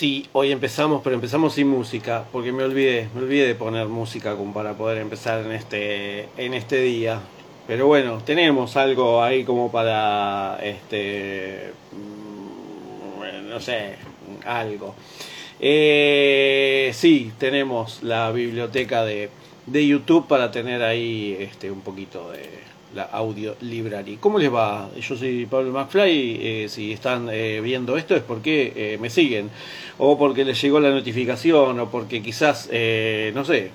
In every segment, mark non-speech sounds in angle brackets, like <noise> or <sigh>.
Sí, hoy empezamos, pero empezamos sin música, porque me olvidé, me olvidé de poner música como para poder empezar en este, en este día. Pero bueno, tenemos algo ahí como para, este, mm, no sé, algo. Eh, sí, tenemos la biblioteca de, de YouTube para tener ahí este, un poquito de la audio library. ¿Cómo les va? Yo soy Pablo McFly. Eh, si están eh, viendo esto es porque eh, me siguen, o porque les llegó la notificación, o porque quizás, no sé,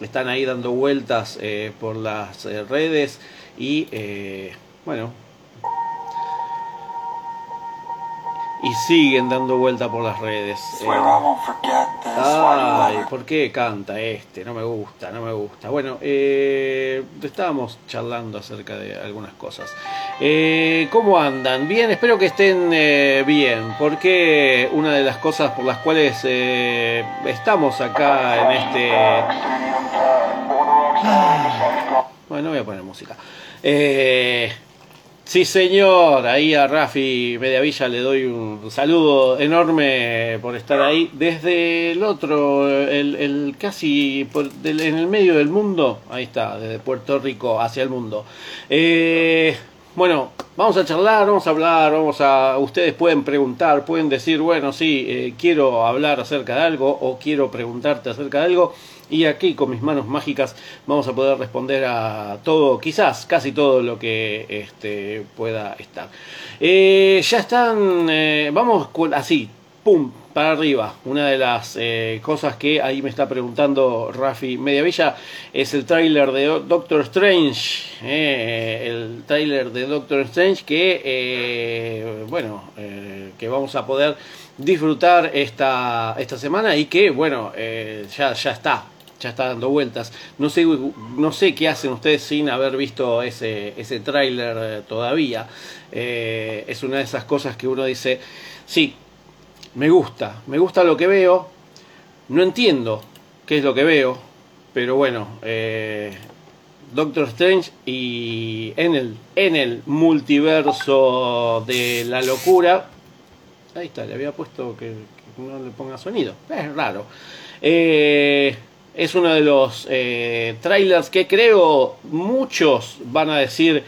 están ahí dando vueltas por las redes y, bueno, y siguen dando vuelta por las redes. Eh, ay, ¿por qué canta este? No me gusta, no me gusta. Bueno, eh, estábamos charlando acerca de algunas cosas. Eh, ¿Cómo andan? Bien, espero que estén eh, bien, porque una de las cosas por las cuales estamos acá en este... Bueno, voy a poner música. Eh, Sí, señor. Ahí a Rafi Mediavilla le doy un saludo enorme por estar ahí. Desde el otro, el, casi en el medio del mundo. Ahí está, desde Puerto Rico hacia el mundo. Eh, bueno, vamos a charlar, vamos a hablar, vamos a. Ustedes pueden preguntar, pueden decir, bueno, sí, eh, quiero hablar acerca de algo o quiero preguntarte acerca de algo. Y aquí con mis manos mágicas vamos a poder responder a todo, quizás casi todo lo que este, pueda estar. Eh, ya están, eh, vamos así, pum, para arriba. Una de las eh, cosas que ahí me está preguntando Rafi Mediavilla es el tráiler de Doctor Strange. el tráiler de Doctor Strange que, bueno, que vamos a poder disfrutar esta, esta semana y que, bueno, ya, ya está ya está dando vueltas. No sé, no sé qué hacen ustedes sin haber visto ese, ese tráiler eh, todavía. Eh, es una de esas cosas que uno dice, sí, me gusta, me gusta lo que veo, no entiendo qué es lo que veo, pero bueno, eh, Doctor Strange y en el, en el multiverso de la locura, ahí está, le había puesto que, no le ponga sonido, es raro. Eh, es uno de los eh, trailers que creo muchos van a decir,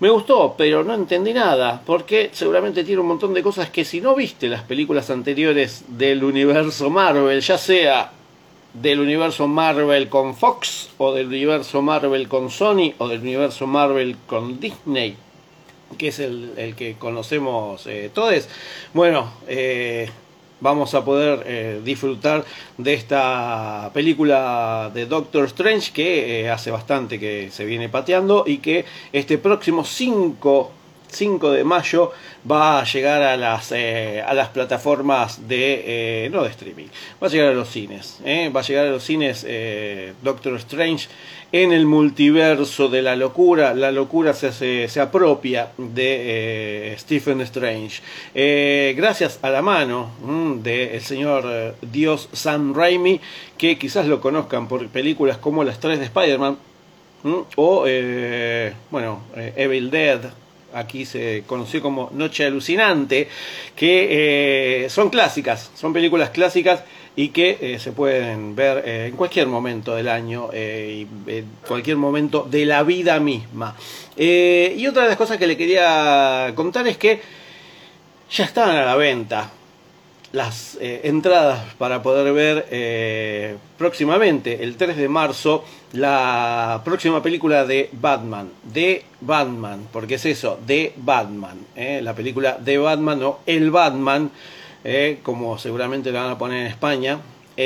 me gustó, pero no entendí nada, porque seguramente tiene un montón de cosas que si no viste las películas anteriores del universo Marvel, ya sea del universo Marvel con Fox, o del universo Marvel con Sony, o del universo Marvel con Disney, que es el, que conocemos eh, todos, bueno, eh, vamos a poder eh, disfrutar de esta película de Doctor Strange que eh, hace bastante que se viene pateando y que este próximo 5 5 de mayo va a llegar a las, eh, a las plataformas de, no de streaming, va a llegar a los cines, va a llegar a los cines Doctor Strange en el multiverso de la locura, la locura se, se apropia de eh, Stephen Strange. Eh, gracias a la mano mm, del señor eh, Dios Sam Raimi, que quizás lo conozcan por películas como las tres de Spider-Man, mm, o, bueno, Evil Dead, aquí se conoció como Noche Alucinante, que son clásicas, son películas clásicas y que eh, se pueden ver eh, en cualquier momento del año eh, y en cualquier momento de la vida misma. y otra de las cosas que le quería contar es que ya están a la venta las entradas para poder ver próximamente, el 3 de marzo, la próxima película de Batman, de Batman, porque es eso, de Batman, la película de Batman o El Batman. Eh, como seguramente la van a poner en España,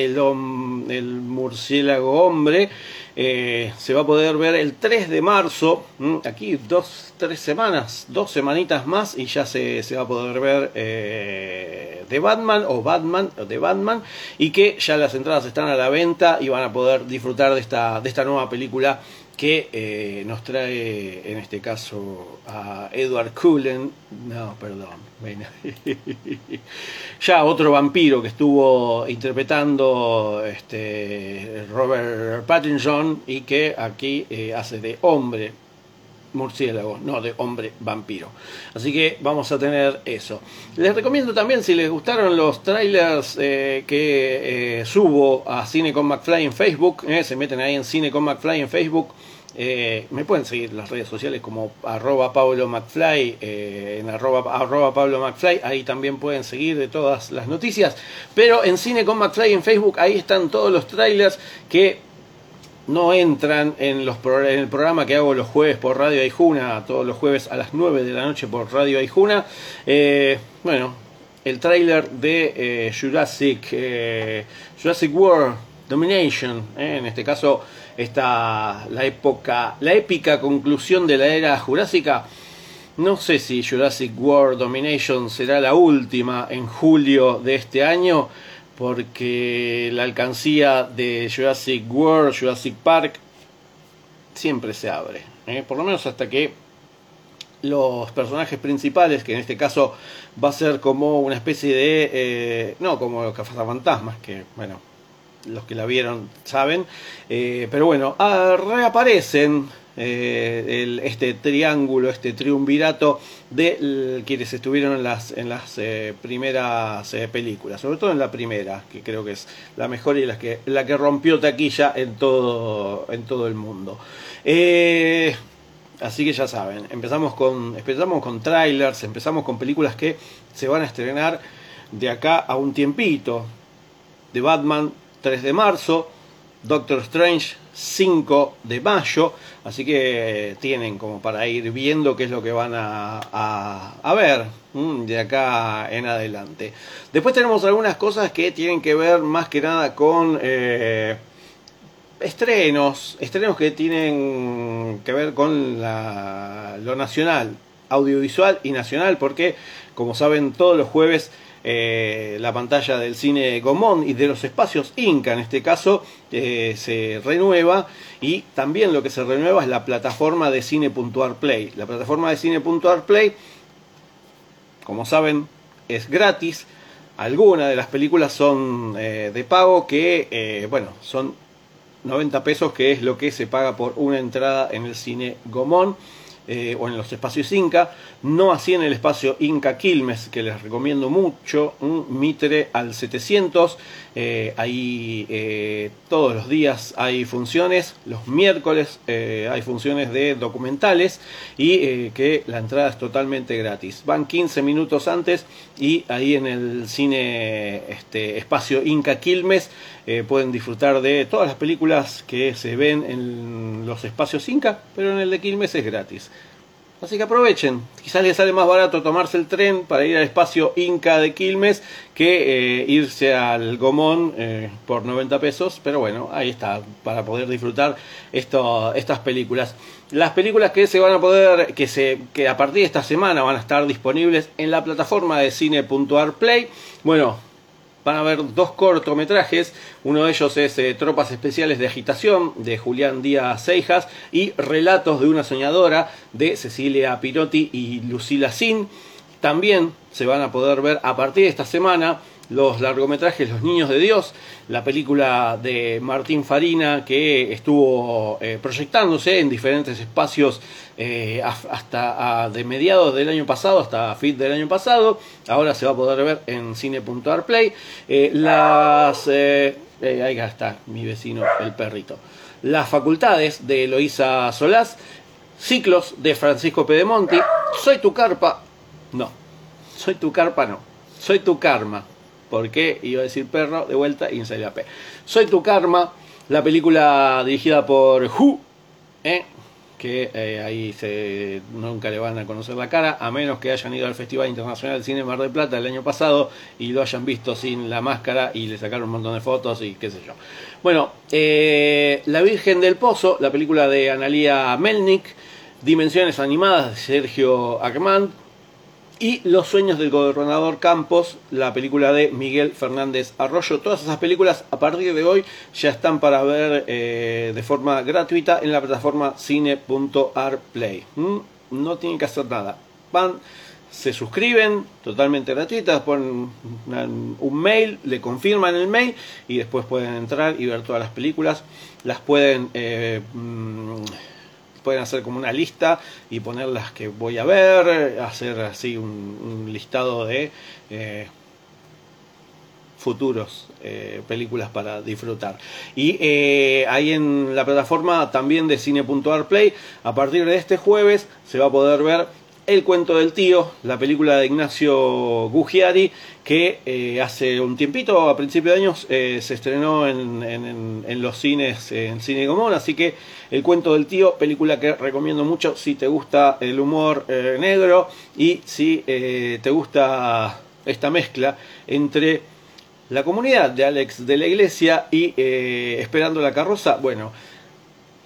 el, murciélago hombre eh, se va a poder ver el 3 de marzo, aquí dos, tres semanas, dos semanitas más y ya se, se va a poder ver eh, de Batman o Batman de Batman y que ya las entradas están a la venta y van a poder disfrutar de esta, de esta nueva película que eh, nos trae en este caso a Edward Cullen, no, perdón, <laughs> ya otro vampiro que estuvo interpretando este Robert Pattinson y que aquí eh, hace de hombre murciélago, no de hombre vampiro. Así que vamos a tener eso. Les recomiendo también, si les gustaron los trailers eh, que subo a Cine con en Facebook, se meten ahí en Cine con en Facebook eh, me pueden seguir en las redes sociales como arroba Pablo McFly, eh, en arroba, Pablo McFly, ahí también pueden seguir de todas las noticias. Pero en Cine con en Facebook, ahí están todos los trailers que no entran en, los, en el programa que hago los jueves por Radio Aijuna, todos los jueves a las 9 de la noche por Radio Aijuna. Eh, bueno, el trailer de Jurassic, Jurassic World Domination, en este caso esta la época, la épica conclusión de la era jurásica. No sé si Jurassic World Domination será la última en julio de este año, porque la alcancía de Jurassic World, Jurassic Park, siempre se abre. ¿eh? Por lo menos hasta que los personajes principales, que en este caso va a ser como una especie de... Eh, no como los cazafantasmas, que bueno, los que la vieron saben. Eh, pero bueno, ah, reaparecen eh, este triángulo, este triunvirato de quienes estuvieron en las, en las eh, primeras películas, sobre todo en la primera, que creo que es la mejor y la que, la que rompió taquilla en todo, en todo el mundo. así que ya saben, empezamos con, empezamos con trailers, empezamos con películas que se van a estrenar de acá a un tiempito. De Batman 3 de marzo, Doctor Strange 5 de mayo, así que tienen como para ir viendo qué es lo que van a, ver de acá en adelante. Después tenemos algunas cosas que tienen que ver más que nada con eh, estrenos, estrenos que tienen que ver con lo nacional, audiovisual y nacional, porque como saben todos los jueves eh, la pantalla del cine Gomón y de los espacios Inca en este caso eh, se renueva y también lo que se renueva es la plataforma de cine puntual play. La plataforma de cine puntual play como saben es gratis. Algunas de las películas son eh, de pago que bueno son 90 pesos que es lo que se paga por una entrada en el cine Gomón eh, o en los espacios Inca, no así en el espacio Inca Quilmes, que les recomiendo mucho, un Mitre al 700, eh, ahí eh, todos los días hay funciones, los miércoles hay funciones de documentales y que la entrada es totalmente gratis. Van 15 minutos antes y ahí en el cine este, espacio Inca Quilmes pueden disfrutar de todas las películas que se ven en los espacios Inca, pero en el de Quilmes es gratis. Así que aprovechen. Quizás les sale más barato tomarse el tren para ir al espacio Inca de Quilmes que eh, irse al Gomón eh, por 90 pesos. Pero bueno, ahí está, para poder disfrutar estas películas. Las películas que se van a poder, que, se, que a partir de esta semana van a estar disponibles en la plataforma de cine.arplay. Bueno, van a ver dos cortometrajes. Uno de ellos es eh, Tropas Especiales de Agitación de Julián Díaz Seijas y Relatos de una Soñadora de Cecilia Pirotti y Lucila Sin. También se van a poder ver a partir de esta semana los largometrajes Los Niños de Dios, la película de Martín Farina que estuvo eh, proyectándose en diferentes espacios eh, hasta de mediados del año pasado hasta fin del año pasado. Ahora se va a poder ver en cine.arplay. Eh, las eh, ahí está mi vecino el perrito. Las facultades de Eloísa Solás, ciclos de Francisco Pedemonti. Soy tu carpa. No, soy tu carpa no. Soy tu karma. Porque iba a decir perro de vuelta y me P. Soy tu karma, la película dirigida por Who, ¿eh? que eh, ahí se, nunca le van a conocer la cara, a menos que hayan ido al Festival Internacional de Cine Mar del Plata el año pasado y lo hayan visto sin la máscara y le sacaron un montón de fotos y qué sé yo. Bueno, eh, La Virgen del Pozo, la película de Analia Melnik, Dimensiones Animadas de Sergio Ackerman, y Los sueños del gobernador Campos, la película de Miguel Fernández Arroyo. Todas esas películas a partir de hoy ya están para ver eh, de forma gratuita en la plataforma cine.arplay. ¿Mm? No tienen que hacer nada. Van, se suscriben totalmente gratuitas, ponen un mail, le confirman el mail y después pueden entrar y ver todas las películas. Las pueden... Eh, mm, pueden hacer como una lista y poner las que voy a ver, hacer así un, listado de eh, futuros eh, películas para disfrutar. Y eh, ahí en la plataforma también de cine.arplay, a partir de este jueves se va a poder ver el cuento del tío, la película de Ignacio Gugiari, que eh, hace un tiempito, a principios de años, eh, se estrenó en, los cines, en Cine Común, así que El cuento del tío, película que recomiendo mucho si te gusta el humor eh, negro y si te gusta esta mezcla entre la comunidad de Alex de la Iglesia y Esperando la Carroza, bueno,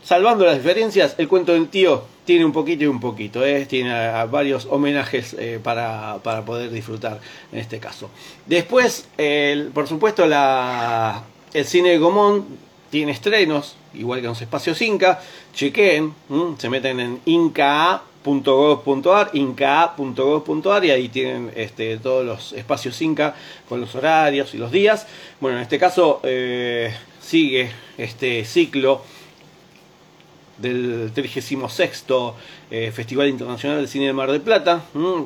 salvando las diferencias, El cuento del tío tiene un poquito y un poquito, ¿eh? tiene varios homenajes eh, para, poder disfrutar en este caso. Después, por supuesto, la, el cine de Gomón tiene estrenos, igual que en los espacios Inca. Chequen, se meten en inca.gov.ar, inca.gov.ar y ahí tienen este, todos los espacios Inca con los horarios y los días. Bueno, en este caso eh, sigue este ciclo del 36 eh, Festival Internacional de Cine de Mar del Plata,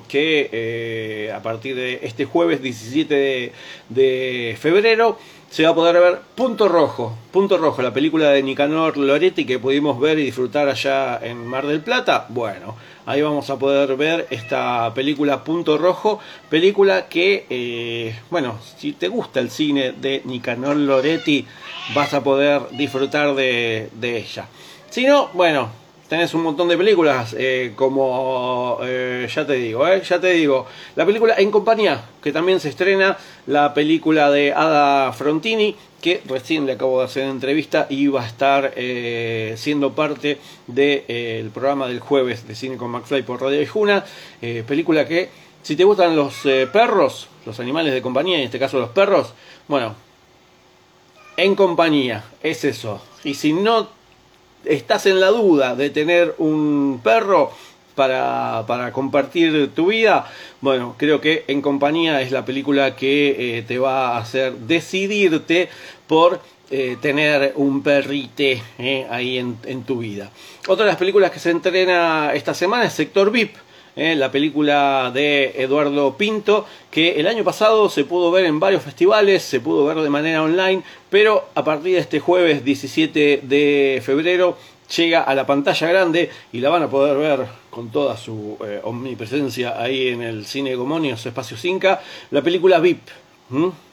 que eh, a partir de este jueves 17 de, febrero se va a poder ver Punto Rojo, Punto Rojo, la película de Nicanor Loretti que pudimos ver y disfrutar allá en Mar del Plata. Bueno, ahí vamos a poder ver esta película Punto Rojo, película que, eh, bueno, si te gusta el cine de Nicanor Loretti, vas a poder disfrutar de ella. Si no, bueno, tenés un montón de películas, eh, como eh, ya te digo, eh, ya te digo, la película En Compañía, que también se estrena, la película de Ada Frontini, que recién le acabo de hacer entrevista y va a estar siendo parte del programa del jueves de Cine con McFly por Radio Ijuna, película que, si te gustan los perros, los animales de compañía, en este caso los perros, bueno, En Compañía, es eso. Y si no estás en la duda de tener un perro para, para compartir tu vida, bueno, creo que En Compañía es la película que eh, te va a hacer decidirte por eh, tener un perrite eh, ahí en, en, tu vida. Otra de las películas que se entrena esta semana es Sector VIP. La película de Eduardo Pinto, que el año pasado se pudo ver en varios festivales, se pudo ver de manera online, pero a partir de este jueves 17 de febrero llega a la pantalla grande y la van a poder ver con toda su eh, omnipresencia ahí en el cine Gomonios Espacio Inca, la película VIP.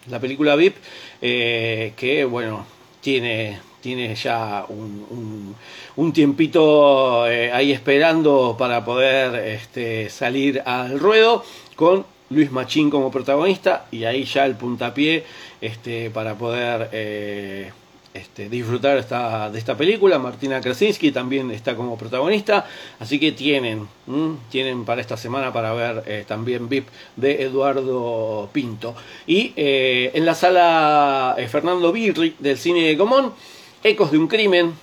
La película VIP eh, que, bueno, tiene tiene ya un, un, tiempito eh, ahí esperando para poder este, salir al ruedo con Luis Machín como protagonista y ahí ya el puntapié este, para poder eh, este, disfrutar esta, de esta película. Martina Krasinski también está como protagonista, así que tienen, tienen para esta semana para ver eh, también VIP de Eduardo Pinto. Y en la sala Fernando Birri del cine de Comón Ecos de un crimen,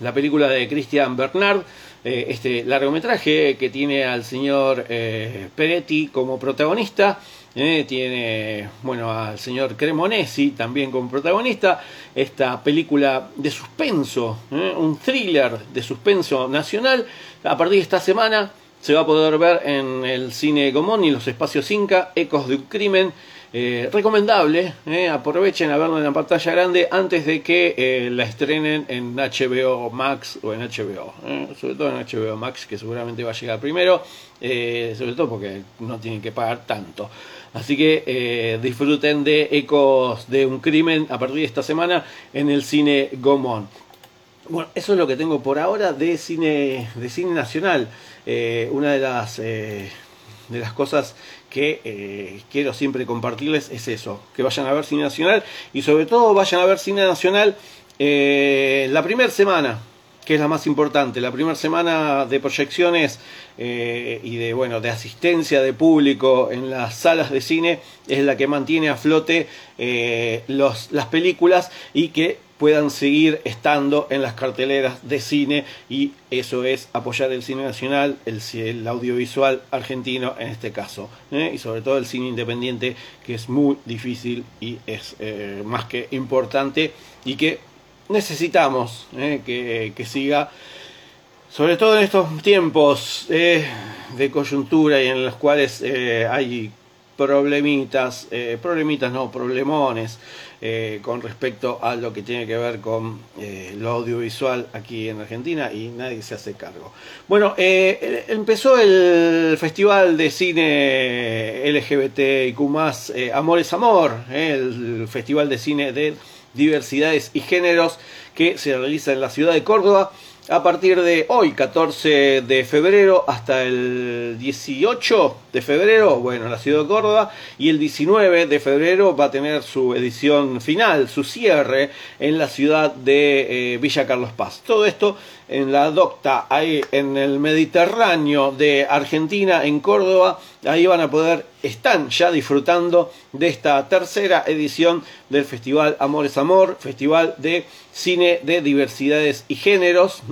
la película de Christian Bernard, eh, este largometraje que tiene al señor eh, Peretti como protagonista, eh, tiene bueno al señor Cremonesi también como protagonista, esta película de suspenso, un thriller de suspenso nacional, a partir de esta semana se va a poder ver en el cine Gomón y los espacios Inca, Ecos de un crimen. Eh, recomendable, eh, aprovechen a verlo en la pantalla grande antes de que eh, la estrenen en HBO Max o en HBO, sobre todo en HBO Max que seguramente va a llegar primero, sobre todo porque no tienen que pagar tanto. Así que disfruten de Ecos de un crimen a partir de esta semana en el cine Gomón. Bueno, eso es lo que tengo por ahora de cine, de cine nacional. Una de las, de las cosas que eh, quiero siempre compartirles es eso, que vayan a ver cine nacional y sobre todo vayan a ver cine nacional la primera semana, que es la más importante, la primera semana de proyecciones y de bueno de asistencia de público en las salas de cine es la que mantiene a flote los, las películas y que puedan seguir estando en las carteleras de cine y eso es apoyar el cine nacional, el, audiovisual argentino en este caso, ¿eh? y sobre todo el cine independiente que es muy difícil y es eh, más que importante y que necesitamos ¿eh? que, siga, sobre todo en estos tiempos de coyuntura y en los cuales hay problemitas, problemitas no, problemones eh, con respecto a lo que tiene que ver con eh, lo audiovisual aquí en Argentina y nadie se hace cargo. Bueno, eh, empezó el Festival de Cine LGBTIQ, Amor es Amor, el Festival de Cine de Diversidades y Géneros que se realiza en la ciudad de Córdoba a partir de hoy, 14 de febrero, hasta el 18 de febrero, bueno, en la ciudad de Córdoba, y el 19 de febrero va a tener su edición final, su cierre, en la ciudad de eh, Villa Carlos Paz. Todo esto en la docta, ahí en el Mediterráneo de Argentina, en Córdoba, ahí van a poder, están ya disfrutando de esta tercera edición del Festival Amor es Amor, Festival de Cine de Diversidades y Géneros.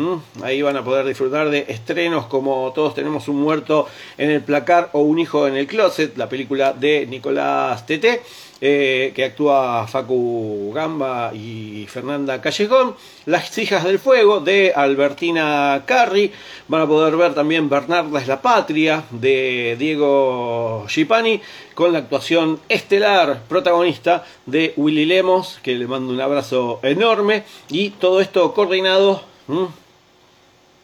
Ahí van a poder disfrutar de estrenos como Todos tenemos un muerto en el placar o un hijo en el closet, la película de Nicolás Tete. Eh, que actúa Facu Gamba y Fernanda Callejón. Las hijas del fuego de Albertina Carri. Van a poder ver también Bernarda es la patria de Diego Gipani con la actuación estelar protagonista de Willy Lemos, que le mando un abrazo enorme. Y todo esto coordinado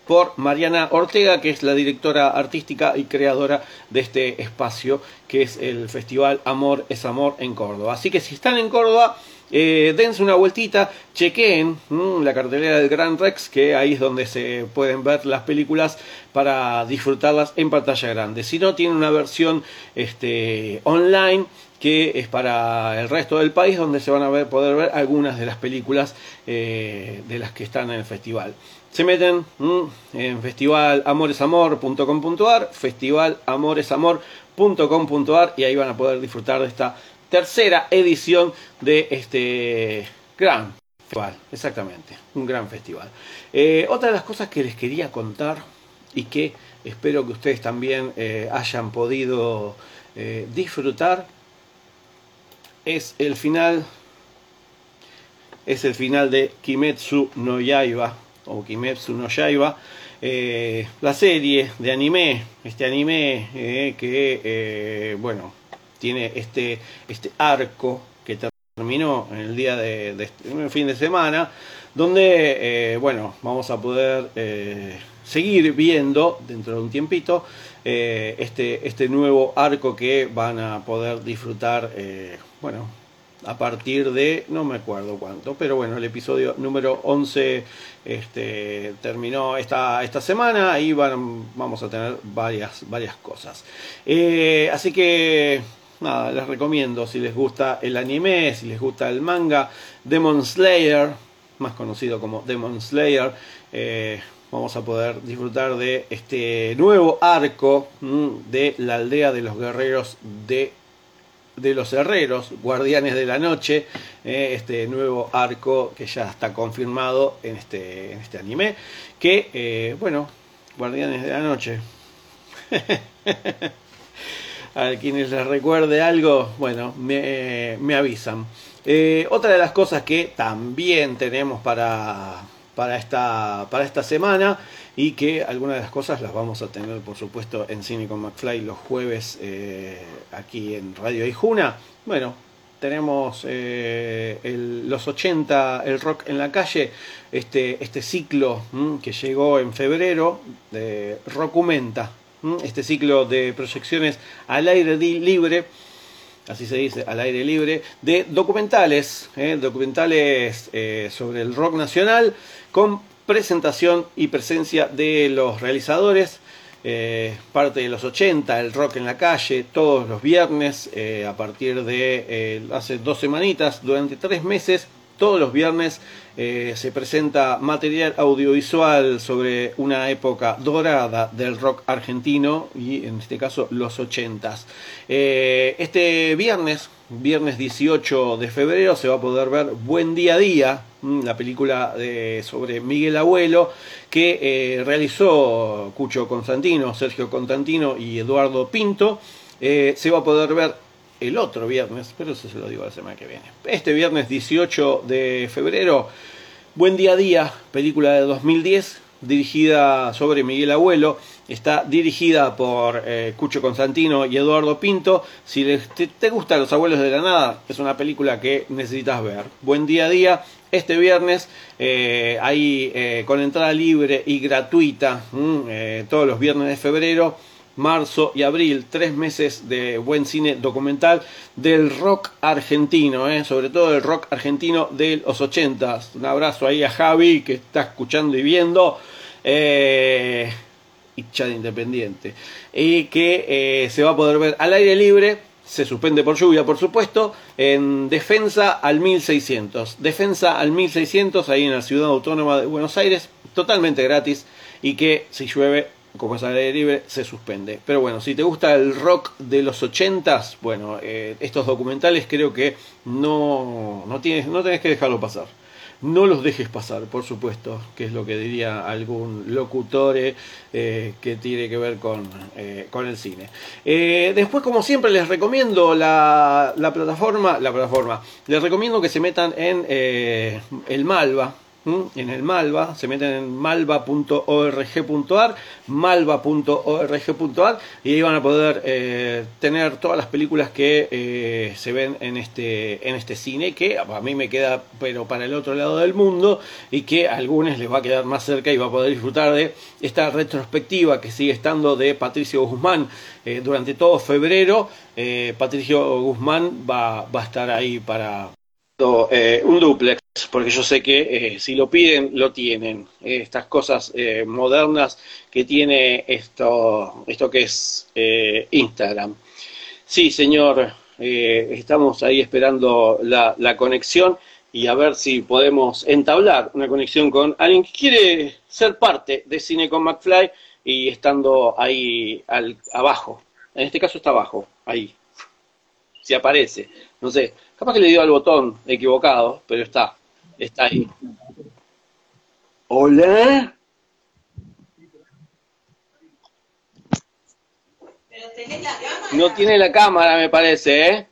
por Mariana Ortega, que es la directora artística y creadora de este espacio, que es el Festival Amor es Amor en Córdoba. Así que si están en Córdoba, eh, dense una vueltita, chequeen la cartelera del Gran Rex, que ahí es donde se pueden ver las películas para disfrutarlas en pantalla grande. Si no, tienen una versión este, online que es para el resto del país, donde se van a ver, poder ver algunas de las películas eh, de las que están en el festival se meten mm, en festivalamoresamor.com.ar, festivalamoresamor.com.ar y ahí van a poder disfrutar de esta tercera edición de este gran festival, exactamente, un gran festival. Eh, otra de las cosas que les quería contar y que espero que ustedes también eh, hayan podido eh, disfrutar es el final es el final de Kimetsu no Yaiba o Kimetsu no Yaiba, eh, la serie de anime, este anime eh, que, eh, bueno, tiene este, este arco que terminó en el día de, de fin de semana, donde, bueno, vamos a poder seguir viendo dentro de un tiempito este, este nuevo arco que van a poder disfrutar, bueno, a partir de, no me acuerdo cuánto, pero bueno, el episodio número 11 este, terminó esta, esta semana y van, vamos a tener varias, varias cosas. Eh, así que, nada, les recomiendo si les gusta el anime, si les gusta el manga, Demon Slayer, más conocido como Demon Slayer, eh, vamos a poder disfrutar de este nuevo arco mm, de la aldea de los guerreros de de los herreros, Guardianes de la Noche, eh, este nuevo arco que ya está confirmado en este, en este anime, que, eh, bueno, Guardianes de la Noche. <laughs> a quienes les recuerde algo, bueno, me, me avisan. Eh, otra de las cosas que también tenemos para, para, esta, para esta semana y que algunas de las cosas las vamos a tener por supuesto en Cine con McFly los jueves eh, aquí en Radio Ijuna. Bueno, tenemos eh, los 80, el rock en la calle, este, este ciclo que llegó en febrero de Rockumenta, este ciclo de proyecciones al aire libre así se dice, al aire libre, de documentales, ¿eh? documentales sobre el rock nacional, con presentación y presencia de los realizadores. Eh, parte de los 80, el rock en la calle, todos los viernes, eh, a partir de eh, hace dos semanitas, durante tres meses, todos los viernes se presenta material audiovisual sobre una época dorada del rock argentino y en este caso los 80s. este viernes, viernes 18 de febrero, se va a poder ver Buen Día a Día, mm, la película de, sobre Miguel Abuelo, que eh, realizó Cucho Constantino, Sergio Constantino y Eduardo Pinto. Eh, se va a poder ver el otro viernes, pero eso se lo digo la semana que viene. Este viernes 18 de febrero, Buen Día a Día, película de 2010, dirigida sobre Miguel Abuelo, está dirigida por eh, Cucho Constantino y Eduardo Pinto. Si te, gustan los abuelos de la nada, es una película que necesitas ver. Buen día a día, este viernes, eh, ahí eh, con entrada libre y gratuita, todos los viernes de febrero marzo y abril, tres meses de buen cine documental del rock argentino, ¿eh? sobre todo el rock argentino de los 80. Un abrazo ahí a Javi que está escuchando y viendo. Eh, y chat independiente. Y que eh, se va a poder ver al aire libre. Se suspende por lluvia, por supuesto, en Defensa al 1600. Defensa al 1600, ahí en la ciudad autónoma de Buenos Aires, totalmente gratis. Y que si llueve como es al aire libre, se suspende. Pero bueno, si te gusta el rock de los ochentas, bueno, eh, estos documentales creo que no, no, tienes, no tenés que dejarlo pasar. No los dejes pasar, por supuesto, que es lo que diría algún locutore eh, que tiene que ver con, eh, con el cine. después, como siempre, les recomiendo la, la, plataforma, la plataforma, les recomiendo que se metan en el Malva, en el Malva, se meten en malva.org.ar, malva.org.ar y ahí van a poder eh, tener todas las películas que eh, se ven en este, en este cine, que a mí me queda pero para el otro lado del mundo y que a algunos les va a quedar más cerca y va a poder disfrutar de esta retrospectiva que sigue estando de Patricio Guzmán eh, durante todo febrero. Patricio Guzmán va, va a estar ahí para un duplex porque yo sé que eh, si lo piden, lo tienen. Eh, estas cosas eh, modernas que tiene esto, esto que es Instagram. Sí, señor, estamos ahí esperando la, la, conexión y a ver si podemos entablar una conexión con alguien que quiere ser parte de Cine con McFly y estando ahí al, abajo. En este caso está abajo, ahí. Si aparece. No sé, capaz que le dio al botón equivocado, pero está está ahí. Hola. No tiene la cámara, me parece, ¿eh?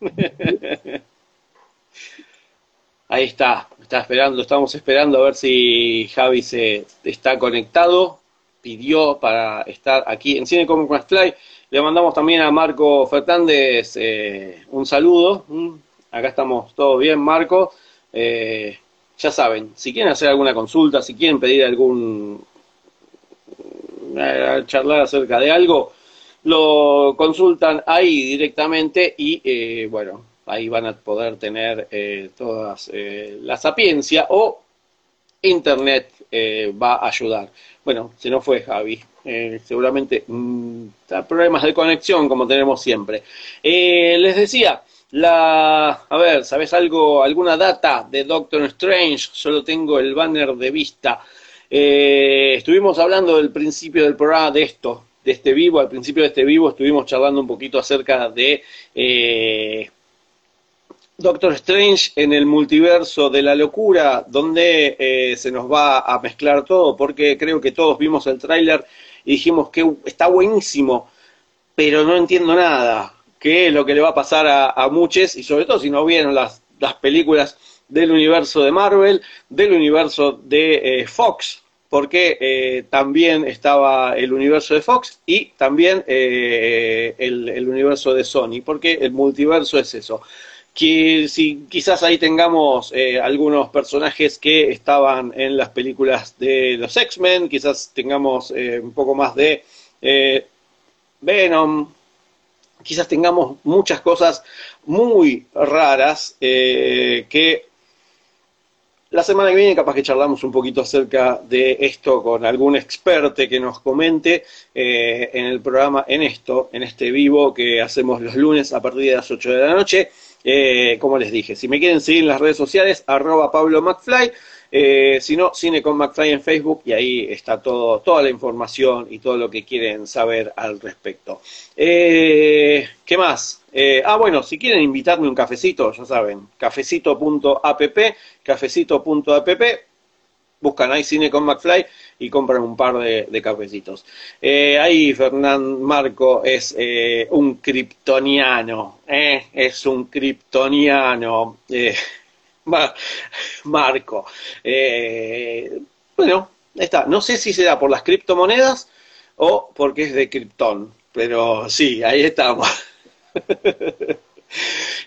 <laughs> Ahí está, está esperando, estamos esperando a ver si Javi se está conectado. Pidió para estar aquí en Cine Comic Fly. Le mandamos también a Marco Fernández eh, un saludo. Mm, acá estamos todos bien, Marco. Eh, ya saben, si quieren hacer alguna consulta, si quieren pedir algún eh, charlar acerca de algo, lo consultan ahí directamente y eh, bueno, ahí van a poder tener todas la sapiencia o internet va a ayudar. Bueno, si no fue Javi, seguramente mm, problemas de conexión como tenemos siempre. les decía, la, a ver, ¿sabes algo? ¿Alguna data de Doctor Strange? Solo tengo el banner de vista. Eh, estuvimos hablando del principio del programa de esto, de este vivo. Al principio de este vivo estuvimos charlando un poquito acerca de eh, Doctor Strange en el multiverso de la locura, donde eh, se nos va a mezclar todo, porque creo que todos vimos el tráiler y dijimos que está buenísimo, pero no entiendo nada qué es lo que le va a pasar a, muchos, y sobre todo si no vieron las, las películas del universo de Marvel, del universo de eh, Fox, porque eh, también estaba el universo de Fox y también eh, el, universo de Sony, porque el multiverso es eso. Que si quizás ahí tengamos algunos personajes que estaban en las películas de los X-Men, quizás tengamos un poco más de Venom, quizás tengamos muchas cosas muy raras eh, que la semana que viene capaz que charlamos un poquito acerca de esto con algún experto que nos comente eh, en el programa, en esto, en este vivo que hacemos los lunes a partir de las 8 de la noche. Eh, como les dije, si me quieren seguir en las redes sociales, arroba Pablo McFly. Eh, si no, Cine con McFly en Facebook y ahí está toda la información y todo lo que quieren saber al respecto. ¿Qué más? Eh, ah, bueno, si quieren invitarme un cafecito, ya saben, cafecito.app, cafecito.app, buscan ahí Cine con McFly y compran un par de, cafecitos. Eh, ahí Fernán Marco es eh, un kryptoniano, es un kryptoniano, <laughs> Marco. bueno, está. No sé si será por las criptomonedas o porque es de Krypton, pero sí, ahí estamos. <laughs>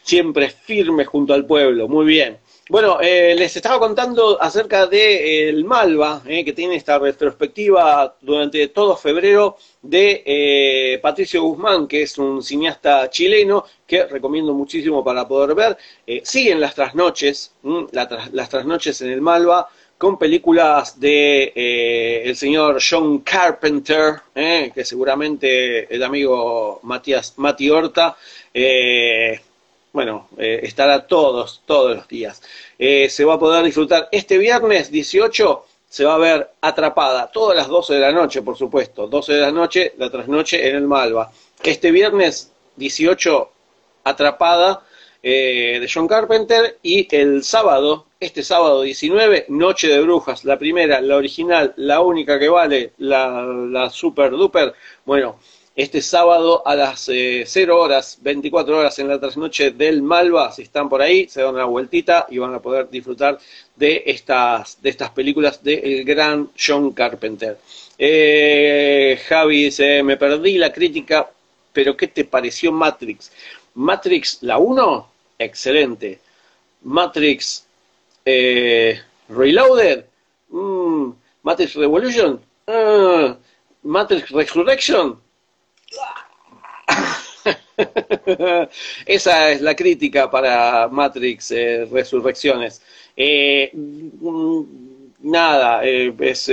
Siempre firme junto al pueblo, muy bien. Bueno, eh, les estaba contando acerca de el Malva, eh, que tiene esta retrospectiva durante todo febrero de eh, Patricio Guzmán, que es un cineasta chileno que recomiendo muchísimo para poder ver. siguen las trasnoches, las trasnoches en el Malva, con películas de el señor John Carpenter, que seguramente el amigo Matías Mati Horta eh, bueno, eh, estará todos, todos los días. Eh, se va a poder disfrutar este viernes 18, se va a ver atrapada, todas las 12 de la noche, por supuesto, 12 de la noche, la trasnoche en el Malva. Este viernes 18, atrapada de John Carpenter y el sábado, este sábado 19, Noche de Brujas, la primera, la original, la única que vale, la, la super duper, bueno, este sábado a las 0 eh, horas, 24 horas en la trasnoche del Malva, si están por ahí, se dan una vueltita y van a poder disfrutar de estas, de estas películas del gran John Carpenter. Eh, Javi dice, me perdí la crítica, pero ¿qué te pareció Matrix? Matrix, la 1, excelente. Matrix eh, Reloaded, mm, Matrix Revolution, ah, Matrix Resurrection, <laughs> Esa es la crítica para Matrix eh, Resurrecciones. Eh, mm, nada, eh, es,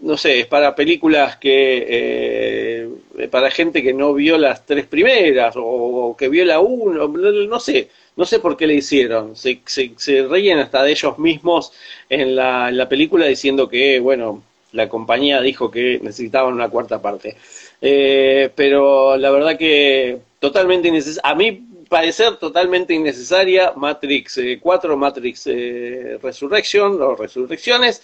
no sé, es para películas que, para gente que no vio las tres primeras o, que vio la uno, no sé, no sé por qué le hicieron. Se, se, se reían hasta de ellos mismos en la, en la película diciendo que, bueno, la compañía dijo que necesitaban una cuarta parte. Eh, pero la verdad que totalmente innecesaria, a mi parecer totalmente innecesaria, Matrix 4, eh, Matrix eh, Resurrection o Resurrecciones,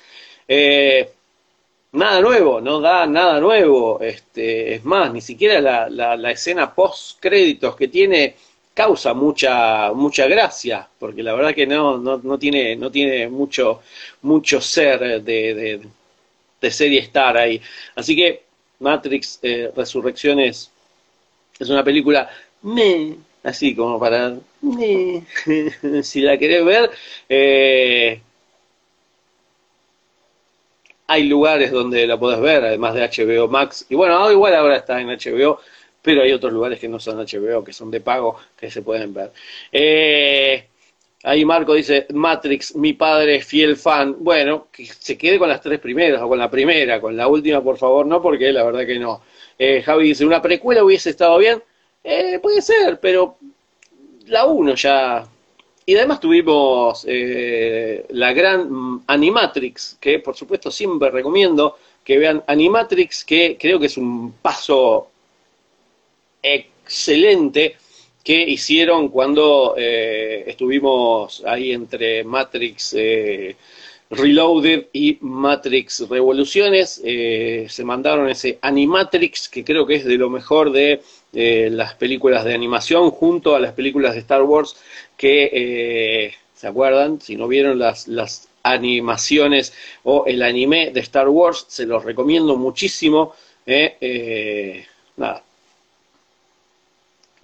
nada nuevo, no da nada nuevo, este, es más, ni siquiera la, la, escena post créditos que tiene causa mucha mucha gracia porque la verdad que no no, no tiene no tiene mucho mucho ser de, de, de serie estar ahí. Así que Matrix eh, Resurrecciones es una película así como para <laughs> si la querés ver eh, hay lugares donde la podés ver además de HBO Max. Y bueno igual ahora está en HBO pero hay otros lugares que no son HBO que son de pago que se pueden ver. Eh, Ahí Marco dice, Matrix, mi padre fiel fan. Bueno, que se quede con las tres primeras, o con la primera, con la última, por favor, no, porque la verdad que no. Eh, Javi dice, ¿una precuela hubiese estado bien? Eh, puede ser, pero la uno ya... Y además tuvimos eh, la gran Animatrix, que por supuesto siempre recomiendo que vean Animatrix, que creo que es un paso excelente que hicieron cuando eh, estuvimos ahí entre Matrix eh, Reloaded y Matrix Revoluciones. Eh, se mandaron ese Animatrix, que creo que es de lo mejor de las películas de animación, junto a las películas de Star Wars, que, ¿se acuerdan? Si no vieron las, las animaciones o el anime de Star Wars, se los recomiendo muchísimo. nada,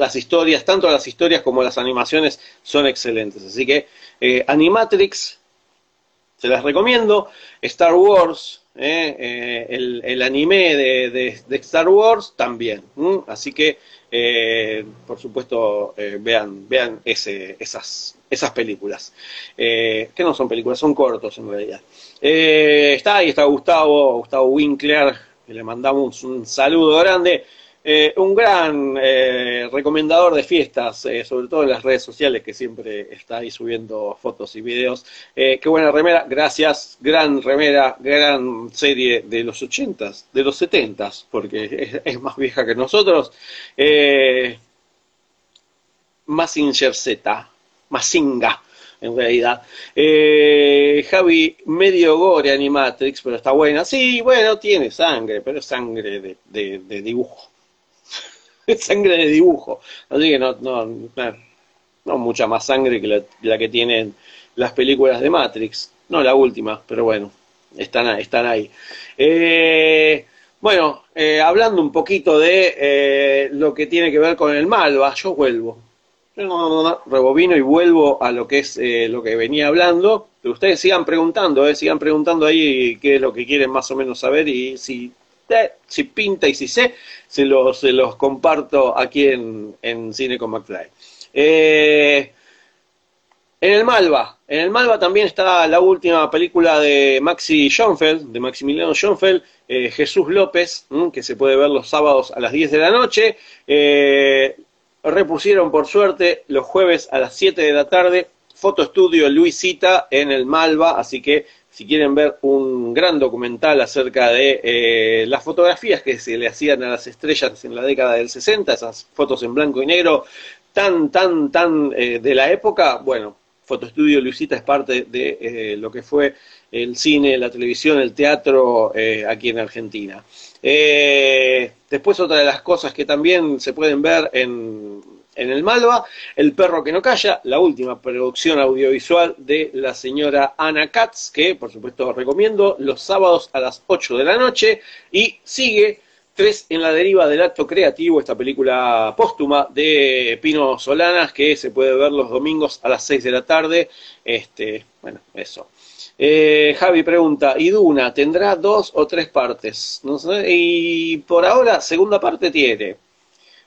las historias, tanto las historias como las animaciones son excelentes. Así que eh, Animatrix, se las recomiendo. Star Wars, el, anime de, Star Wars también. Así que, por supuesto, vean, vean ese, esas, esas películas. que no son películas, son cortos en realidad. está ahí, está Gustavo, Gustavo Winkler, le mandamos un saludo grande. Eh, un gran eh, recomendador de fiestas, eh, sobre todo en las redes sociales, que siempre está ahí subiendo fotos y videos. qué buena remera, gracias, gran remera, gran serie de los ochentas, de los setentas, porque es, más vieja que nosotros. Massinger Z, Masinga en realidad. Javi, medio gore Animatrix, pero está buena. Sí, bueno, tiene sangre, pero es sangre de dibujo. <laughs> sangre de dibujo. Así que no, no, no, mucha más sangre que la, que tienen las películas de Matrix. No la última, pero bueno, están, están ahí. Eh, bueno, eh, hablando un poquito de eh, lo que tiene que ver con el Malva, yo vuelvo. Yo rebobino y vuelvo a lo que es lo que venía hablando. Pero ustedes sigan preguntando, sigan preguntando ahí qué es lo que quieren más o menos saber y si si pinta y si sé, se los, se los comparto aquí en, en Cine con McFly. Eh, en el Malva, en el Malva también está la última película de Maxi Schoenfeld, de Maximiliano Schoenfeld, eh, Jesús López, que se puede ver los sábados a las 10 de la noche. Eh, repusieron por suerte los jueves a las 7 de la tarde, Foto Estudio Luisita en el Malva, así que si quieren ver un gran documental acerca de eh, las fotografías que se le hacían a las estrellas en la década del 60, esas fotos en blanco y negro tan, tan, tan eh, de la época, bueno, Fotoestudio Luisita es parte de eh, lo que fue el cine, la televisión, el teatro aquí en Argentina. después otra de las cosas que también se pueden ver en en el Malva, El perro que no calla, la última producción audiovisual de la señora Ana Katz, que por supuesto recomiendo, los sábados a las 8 de la noche, y sigue Tres en la deriva del acto creativo, esta película póstuma de Pino Solanas, que se puede ver los domingos a las 6 de la tarde. Este, bueno, eso. Eh, Javi pregunta, ¿y Duna tendrá dos o tres partes? No sé, y por ahora, segunda parte tiene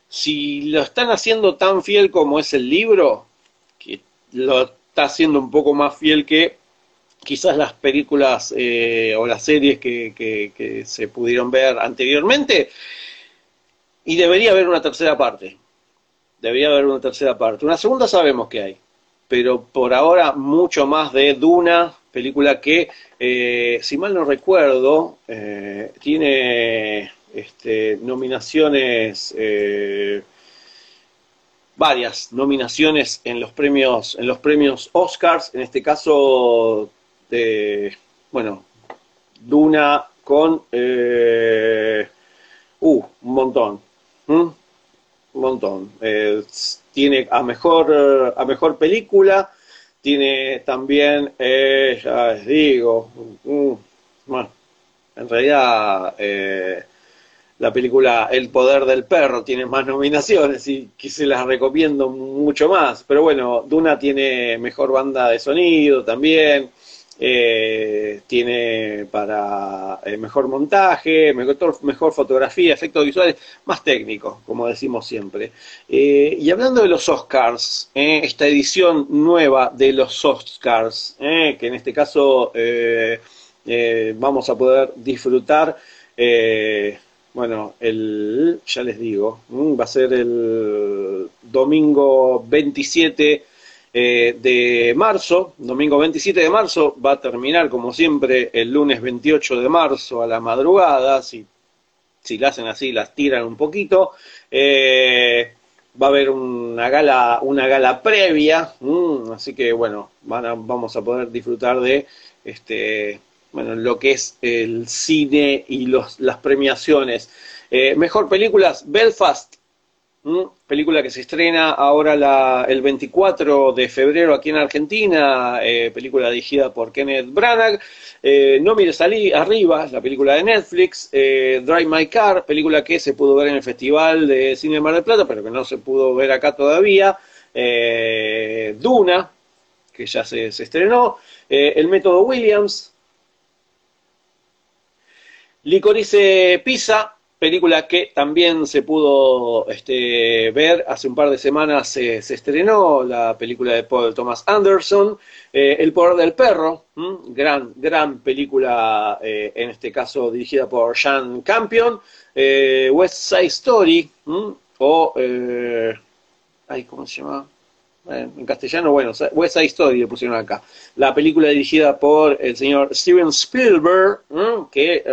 si lo están haciendo tan fiel como es el libro, que lo está haciendo un poco más fiel que quizás las películas eh, o las series que, se pudieron ver anteriormente, y debería haber una tercera parte. Debería haber una tercera parte. Una segunda sabemos que hay, pero por ahora mucho más de Duna, película que, eh, si mal no recuerdo, eh, tiene este, nominaciones, eh, varias nominaciones en los premios, en los premios Oscars, en este caso de, bueno, Duna con, eh, uh, un montón, un montón. Eh, tiene a mejor, a mejor película, tiene también, ya les digo, mm, bueno, en realidad la película El poder del perro tiene más nominaciones y que se las recomiendo mucho más. Pero bueno, Duna tiene mejor banda de sonido también, eh, tiene para eh, mejor montaje, mejor, mejor, fotografía, efectos visuales, más técnicos, como decimos siempre. Eh, y hablando de los Oscars, esta edición nueva de los Oscars, que en este caso vamos a poder disfrutar. Bueno, el, ya les digo, va a ser el domingo 27 eh, de marzo. Domingo 27 de marzo va a terminar, como siempre, el lunes 28 de marzo a la madrugada. Si, si la hacen así, las tiran un poquito. Eh, va a haber una gala, una gala previa. así que, bueno, van vamos a poder disfrutar de este bueno, lo que es el cine y los, las premiaciones. Eh, mejor películas, Belfast, película que se estrena ahora el 24 de febrero aquí en Argentina, eh, película dirigida por Kenneth Branagh. Eh, no mires salí arriba, la película de Netflix. Drive My Car, película que se pudo ver en el Festival de Cine de Mar del Plata, pero que no se pudo ver acá todavía. Duna, que ya se, se estrenó. el método Williams, Licorice Pizza, película que también se pudo este, ver hace un par de semanas, se, estrenó la película de Paul Thomas Anderson, eh, El poder del perro, gran, gran película, eh, en este caso dirigida por Sean Campion, eh, West Side Story, o, ay, ¿cómo se llama? En castellano, bueno, West Side Story le pusieron acá. La película dirigida por el señor Steven Spielberg, que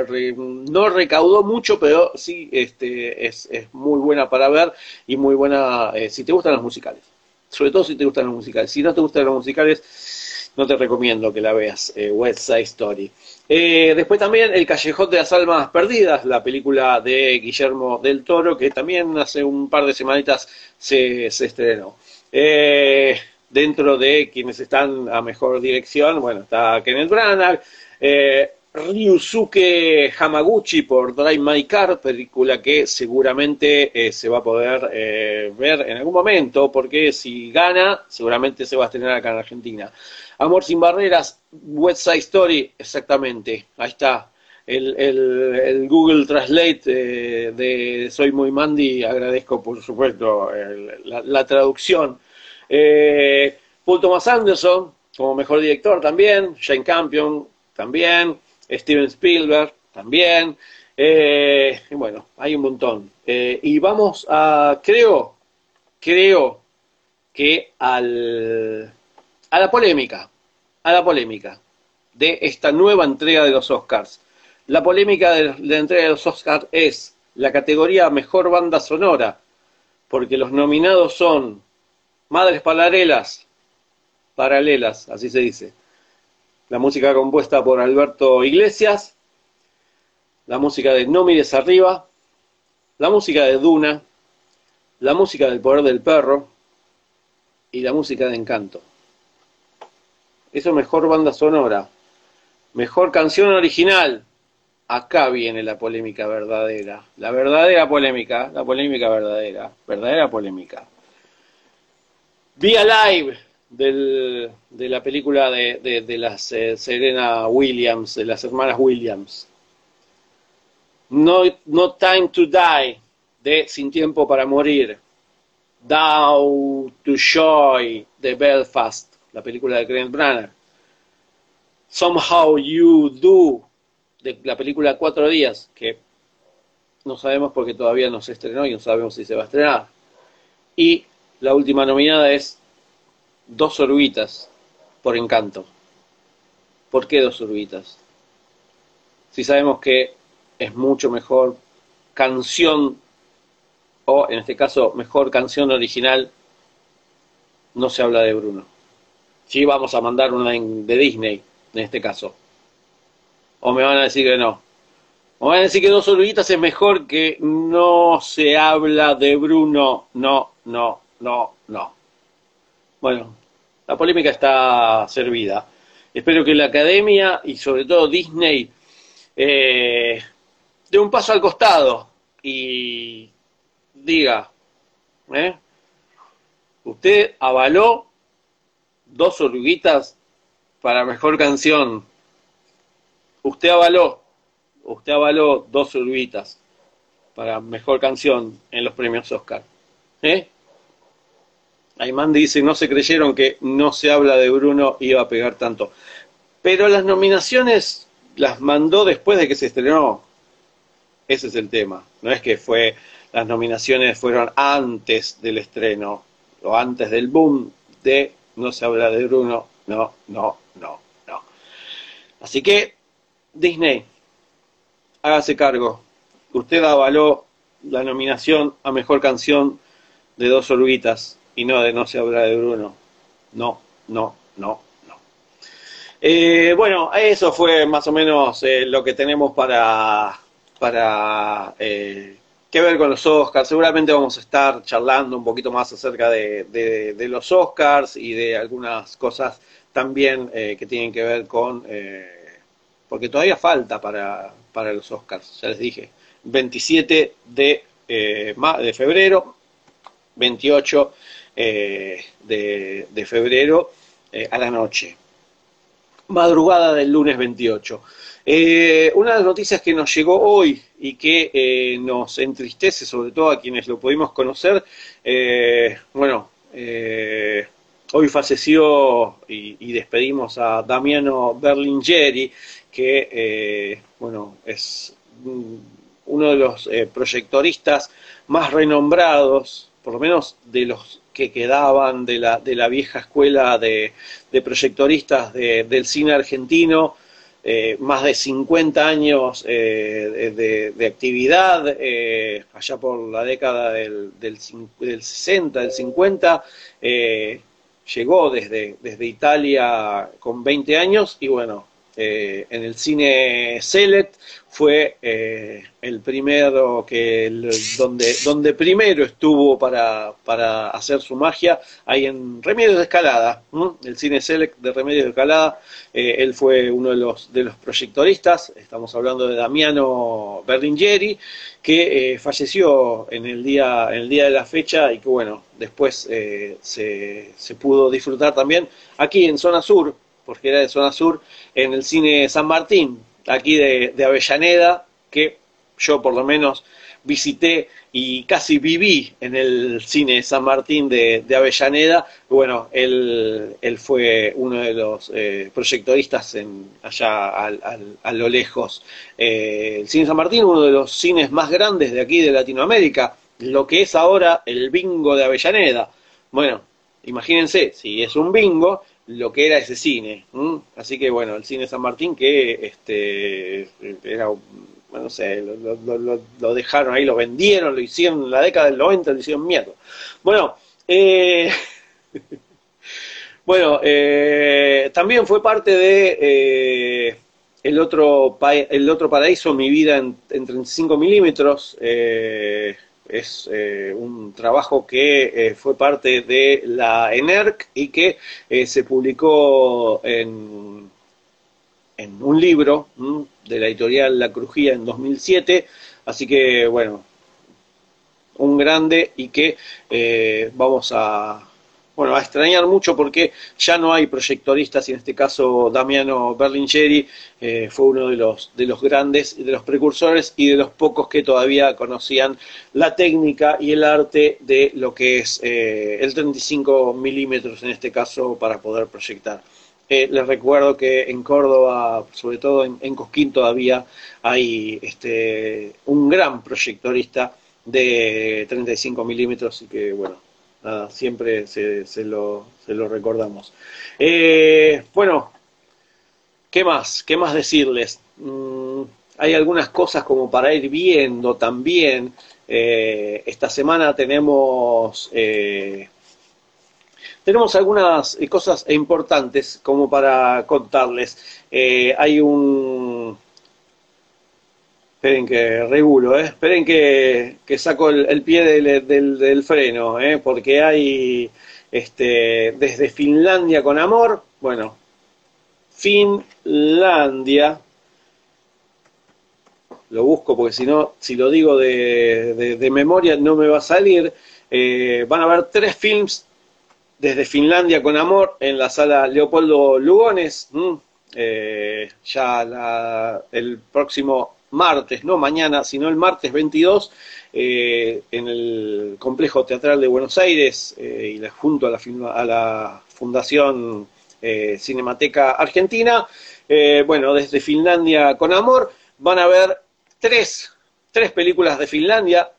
no recaudó mucho, pero sí este, es, muy buena para ver y muy buena eh, si te gustan los musicales. Sobre todo si te gustan los musicales. Si no te gustan los musicales, no te recomiendo que la veas, eh, West Side Story. Eh, después también El Callejón de las Almas Perdidas, la película de Guillermo del Toro, que también hace un par de semanitas se, se estrenó. Eh, dentro de quienes están a mejor dirección, bueno, está Kenneth Branagh, eh, Ryusuke Hamaguchi por Drive My Car, película que seguramente eh, se va a poder eh, ver en algún momento, porque si gana, seguramente se va a estrenar acá en Argentina. Amor sin barreras, West Side Story, exactamente, ahí está. El, Google Translate de Soy Muy Mandy, agradezco por supuesto la traducción eh, Paul Thomas Anderson, como mejor director también, Jane Campion también, Steven Spielberg también, eh, y bueno, hay un montón. Eh, y vamos a, creo, creo que al, a la polémica, a la polémica de esta nueva entrega de los Oscars. La polémica de la entrega de los Oscars es la categoría Mejor Banda Sonora, porque los nominados son Madres paralelas, paralelas, así se dice. La música compuesta por Alberto Iglesias, la música de No mires arriba, la música de Duna, la música del poder del perro y la música de Encanto. Eso mejor banda sonora, mejor canción original. Acá viene la polémica verdadera, la verdadera polémica, la polémica verdadera, verdadera polémica. Vía Live de la película de, las eh, Serena Williams, de las hermanas Williams. No, no Time to Die, de Sin Tiempo para Morir. Down to Joy, de Belfast, la película de Grant Branagh. Somehow You Do, de la película Cuatro Días, que no sabemos porque todavía no se estrenó y no sabemos si se va a estrenar. Y la última nominada es Dos oruguitas por encanto. ¿Por qué dos oruguitas? Si sabemos que es mucho mejor canción, o en este caso mejor canción original, no se habla de Bruno. Si vamos a mandar una de Disney, en este caso. O me van a decir que no. O me van a decir que dos oruguitas es mejor que no se habla de Bruno. No, no, no, no. Bueno, la polémica está servida. Espero que la academia y sobre todo Disney eh, dé un paso al costado y diga, ¿eh? usted avaló dos oruguitas para mejor canción. Usted avaló, usted avaló dos oruguitas para mejor canción en los premios Oscar. ¿Eh? Aymán dice, no se creyeron que no se habla de Bruno iba a pegar tanto. Pero las nominaciones las mandó después de que se estrenó. Ese es el tema. No es que fue, las nominaciones fueron antes del estreno o antes del boom de no se habla de Bruno. No, no, no, no. Así que, Disney, hágase cargo. Usted avaló la nominación a mejor canción de dos oruguitas y no de no se habla de Bruno. No, no, no, no. Eh, bueno, eso fue más o menos eh, lo que tenemos para, para eh, que ver con los Oscars. Seguramente vamos a estar charlando un poquito más acerca de, de, los Oscars y de algunas cosas también que tienen que ver con... porque todavía falta para, para los Oscars, ya les dije. 27 de, de febrero, 28 eh, de, febrero eh, a la noche. Madrugada del lunes 28. Eh, una de las noticias que nos llegó hoy y que eh, nos entristece, sobre todo a quienes lo pudimos conocer, eh, bueno, hoy falleció y, despedimos a Damiano Berlingeri, que, bueno, es uno de los proyectoristas más renombrados, por lo menos de los que quedaban de la, de la vieja escuela de, proyectoristas del cine argentino, eh, más de 50 años eh, de, actividad, eh, allá por la década del, del, 60, del 50, llegó desde, desde Italia con 20 años y bueno, en el cine Select fue eh, el primero que donde, donde primero estuvo para, para, hacer su magia, ahí en Remedios de Escalada, el cine Select de Remedios de Escalada, eh, él fue uno de los, de los proyectoristas, estamos hablando de Damiano Berlingeri, que eh, falleció en el, día, en el día de la fecha y que bueno, después se, se pudo disfrutar también aquí en Zona Sur, porque era de Zona Sur, en el cine San Martín, aquí de, Avellaneda, que yo por lo menos visité y casi viví en el cine San Martín de, Avellaneda. Bueno, él, él, fue uno de los eh, proyectoristas en, allá a lo lejos. Eh, el cine San Martín, uno de los cines más grandes de aquí de Latinoamérica, lo que es ahora el bingo de Avellaneda. Bueno, imagínense, si es un bingo, lo que era ese cine. Así que bueno, el cine San Martín que este era, no sé, lo, dejaron ahí, lo vendieron, lo hicieron en la década del 90, lo hicieron miedo. Bueno, eh, <laughs> bueno, eh, también fue parte de eh, el otro el otro paraíso, mi vida en, en 35 milímetros. Eh, es eh, un trabajo que eh, fue parte de la ENERC y que eh, se publicó en, en un libro de la editorial La Crujía en 2007. Así que, bueno, un grande y que vamos a, bueno, a extrañar mucho porque ya no hay proyectoristas y en este caso Damiano Berlingeri eh, fue uno de los, de los grandes de los precursores y de los pocos que todavía conocían la técnica y el arte de lo que es eh, el 35 milímetros en este caso para poder proyectar. Eh, les recuerdo que en Córdoba, sobre todo en, en Cosquín todavía hay este, un gran proyectorista de 35 milímetros y que bueno, siempre se, se, lo, se lo, recordamos. Eh, bueno, ¿qué más? ¿Qué más decirles? Mm, hay algunas cosas como para ir viendo también. Eh, esta semana tenemos eh, tenemos algunas cosas importantes como para contarles. hay un Esperen que regulo, ¿eh? esperen que, que saco el, pie del, del, freno, ¿eh? porque hay este, desde Finlandia con amor, bueno, Finlandia, lo busco porque si no, si lo digo de, de, memoria no me va a salir, eh, van a haber tres films desde Finlandia con amor en la sala Leopoldo Lugones, eh, ya el próximo martes, no mañana, sino el martes 22, eh, en el Complejo Teatral de Buenos Aires eh, y junto a la, a la Fundación eh, Cinemateca Argentina. bueno, desde Finlandia con Amor van a ver tres, tres películas de Finlandia.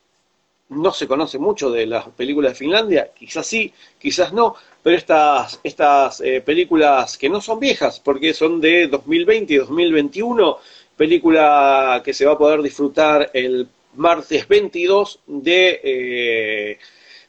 No se conoce mucho de las películas de Finlandia, quizás sí, quizás no, pero estas, estas películas que no son viejas, porque son de 2020 y 2021, película que se va a poder disfrutar el martes 22 de, eh,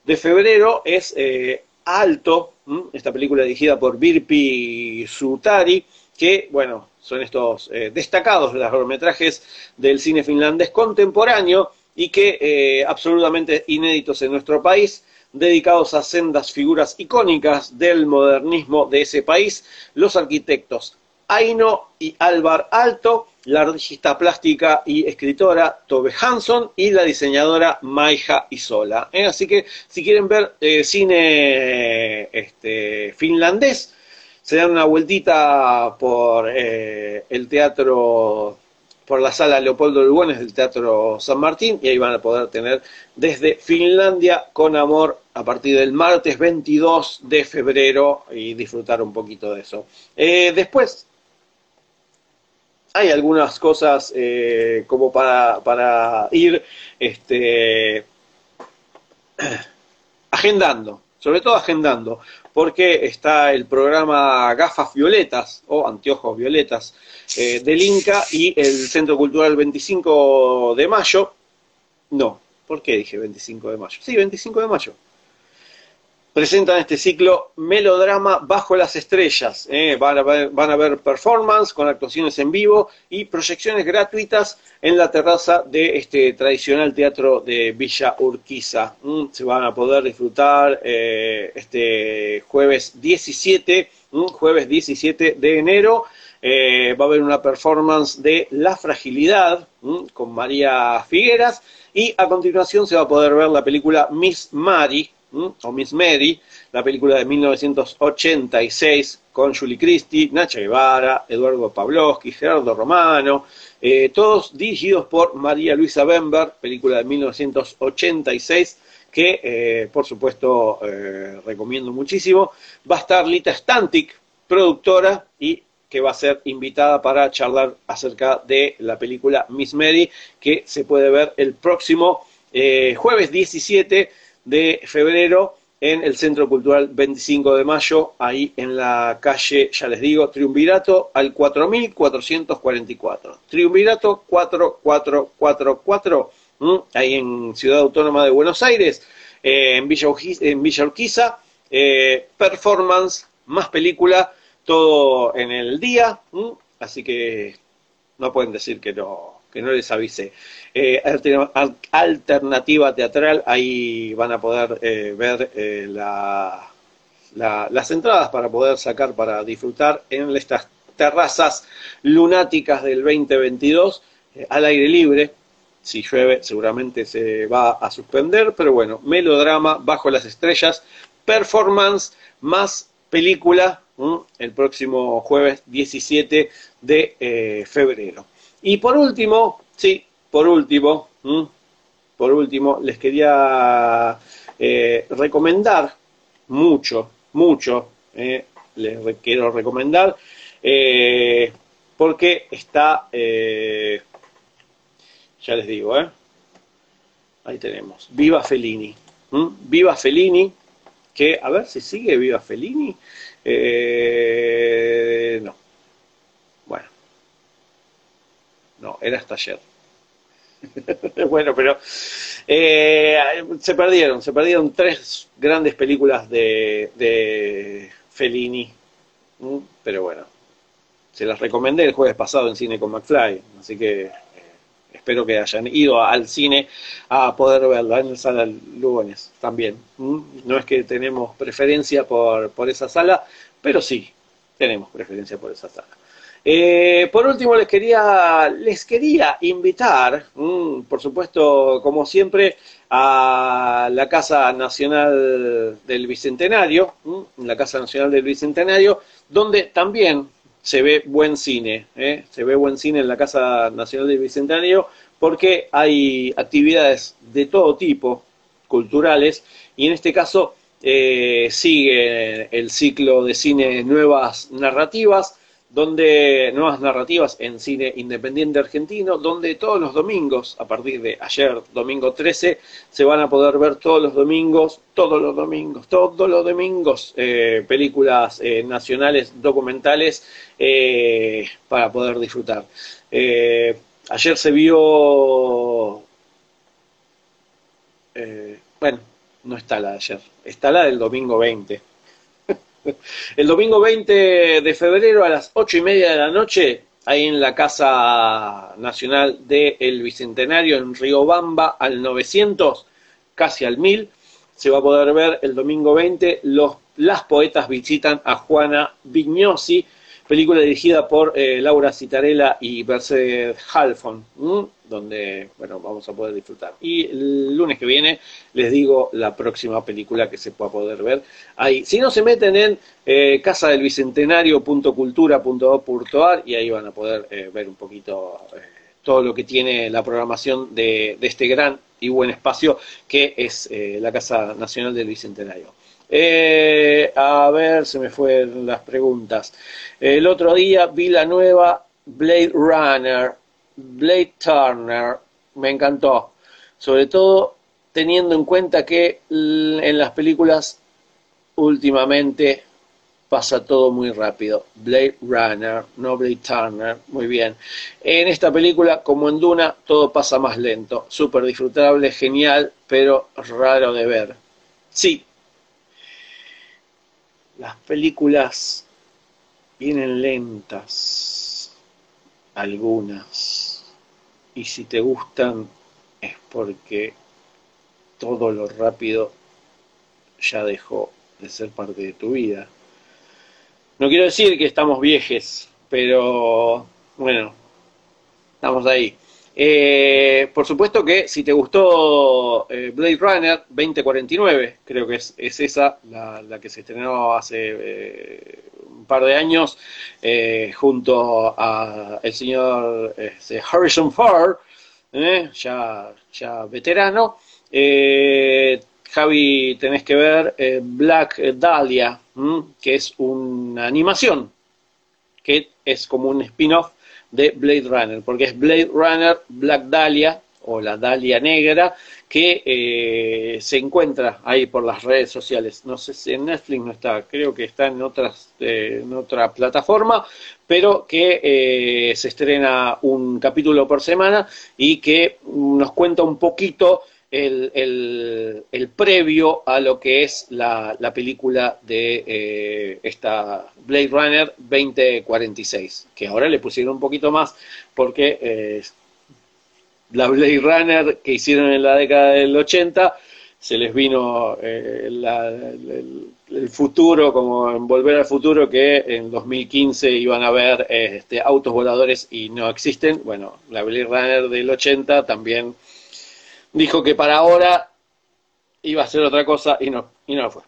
de febrero es eh, Alto, esta película dirigida por Virpi Sutari, que, bueno, son estos eh, destacados largometrajes del cine finlandés contemporáneo y que absolutamente inéditos en nuestro país, dedicados a sendas figuras icónicas del modernismo de ese país, los arquitectos Aino y Álvar Alto, la artista plástica y escritora Tove Hansson y la diseñadora Maija Isola. ¿eh? Así que si quieren ver eh, cine este, finlandés, se dan una vueltita por eh, el teatro, por la sala Leopoldo Lugones del Teatro San Martín y ahí van a poder tener desde Finlandia con amor a partir del martes 22 de febrero y disfrutar un poquito de eso. Después hay algunas cosas eh, como para, para ir este, <clears throat> agendando, sobre todo agendando, porque está el programa Gafas Violetas o Anteojos Violetas eh, del Inca y el Centro Cultural 25 de mayo. No, ¿por qué dije 25 de mayo? Sí, 25 de mayo presentan este ciclo Melodrama bajo las estrellas. ¿eh? van, a ver, performance con actuaciones en vivo y proyecciones gratuitas en la terraza de este tradicional teatro de Villa Urquiza. se van a poder disfrutar eh, este jueves 17, jueves 17 de enero. Eh, va a haber una performance de La Fragilidad con María Figueras y a continuación se va a poder ver la película Miss O Miss Mary, la película de 1986 con Julie Christie, Nacha Guevara, Eduardo Pavlovsky, Gerardo Romano, eh, todos dirigidos por María Luisa Bember, película de 1986 que eh, por supuesto eh, recomiendo muchísimo. Va a estar Lita Stantic, productora, y que va a ser invitada para charlar acerca de la película Miss Mary, que se puede ver el próximo jueves 17 de febrero en el Centro Cultural 25 de Mayo, ahí en la calle, ya les digo, Triunvirato al 4444. Triunvirato 4444, ahí en Ciudad Autónoma de Buenos Aires, eh, en, Villa Urquiza. Eh, performance, más película, todo en el día, así que no pueden decir que no, que no les avise. Eh, alternativa teatral, ahí van a poder eh, ver eh, las entradas para poder sacar para disfrutar en estas terrazas lunáticas del 2022 al aire libre. Si llueve seguramente se va a suspender, pero bueno, melodrama bajo las estrellas, performance más película el próximo jueves 17 de febrero. Y por último, sí, por último, por último, les quería eh, recomendar mucho, mucho, eh, les quiero recomendar, eh, porque está, ya les digo, ahí tenemos, Viva Fellini, Viva Fellini, que, a ver si sigue Viva Fellini, no, No, era hasta ayer. <laughs> bueno, pero eh, se perdieron, se perdieron tres grandes películas de, de Fellini, pero bueno, se las recomendé el jueves pasado en cine con McFly, así que eh, espero que hayan ido al cine a poder verla en la sala Lugones también. No es que tenemos preferencia por, por esa sala, pero sí tenemos preferencia por esa sala. Eh, por último, les quería, les quería invitar, mm, por supuesto, como siempre, a la Casa Nacional del Bicentenario, mm, la Casa Nacional del Bicentenario, donde también se ve buen cine, ¿eh? se ve buen cine en la Casa Nacional del Bicentenario, porque hay actividades de todo tipo, culturales, y en este caso eh, sigue el ciclo de cine Nuevas Narrativas, donde nuevas narrativas en cine independiente argentino, donde todos los domingos, a partir de ayer, domingo 13, se van a poder ver todos los domingos, todos los domingos, todos los domingos, eh, películas eh, nacionales, documentales, eh, para poder disfrutar. ayer se vio, bueno, no está la de ayer, está la del domingo 20 <laughs> el domingo 20 de febrero a las ocho y media de la noche, ahí en la Casa Nacional del Bicentenario en Riobamba al 900, casi al 1000, se va a poder ver el domingo 20. Los, las poetas visitan a Juana Vignosi, película dirigida por eh, Laura Citarella y Mercedes Halfon, donde bueno, vamos a poder disfrutar. Y el lunes que viene les digo la próxima película que se pueda poder ver ahí. Si no se meten en eh, casa del bicentenario.cultura.gov.ar y ahí van a poder eh, ver un poquito eh, todo lo que tiene la programación de, de, este gran y buen espacio que es eh, la Casa Nacional del Bicentenario. Eh, a ver, se me fueron las preguntas. El otro día vi la nueva Blade Runner Blade Turner me encantó, sobre todo teniendo en cuenta que en las películas últimamente pasa todo muy rápido. Blade Runner, no Blade Turner, muy bien. En esta película, como en Duna, todo pasa más lento, súper disfrutable, genial, pero raro de ver. Sí, las películas vienen lentas, algunas y si te gustan es porque todo lo rápido ya dejó de ser parte de tu vida. No quiero decir que estamos viejes, pero bueno, estamos ahí. Eh, por supuesto que si te gustó eh, Blade Runner 2049, creo que es, es esa la, que se estrenó hace eh, par de años junto a el señor este, Harrison Ford, ya, ya veterano. Javi, tenés que ver Black Dahlia, que es una animación, que es como un spin-off de Blade Runner, porque es Blade Runner Black Dahlia, o la Dalia Negra, que eh, se encuentra ahí por las redes sociales. No sé si en Netflix no está, creo que está en, otras, eh, en otra plataforma, pero que eh, se estrena un capítulo por semana y que nos cuenta un poquito el, el, el previo a lo que es la, la película de eh, esta Blade Runner 2046, que ahora le pusieron un poquito más porque eh, la Blade Runner que hicieron en la década del 80, se les vino eh, el, el, futuro, como en Volver al Futuro, que en 2015 iban a ver este, autos voladores y no existen. Bueno, la Blade Runner del 80 también dijo que para ahora iba a ser otra cosa y no, y no lo fue.